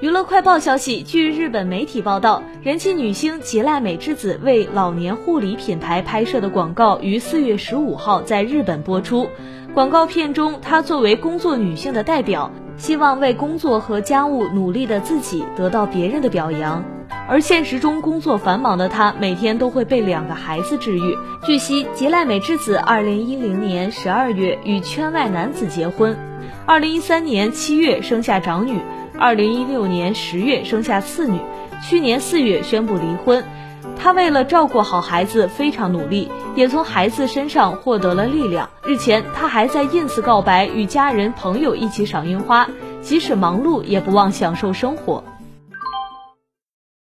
娱乐快报消息，据日本媒体报道，人气女星吉濑美智子为老年护理品牌拍摄的广告于四月十五号在日本播出。广告片中，她作为工作女性的代表，希望为工作和家务努力的自己得到别人的表扬。而现实中工作繁忙的她，每天都会被两个孩子治愈。据悉，吉濑美智子二零一零年十二月与圈外男子结婚，二零一三年七月生下长女。二零一六年十月生下次女，去年四月宣布离婚。她为了照顾好孩子非常努力，也从孩子身上获得了力量。日前，她还在 ins 告白与家人朋友一起赏樱花，即使忙碌也不忘享受生活。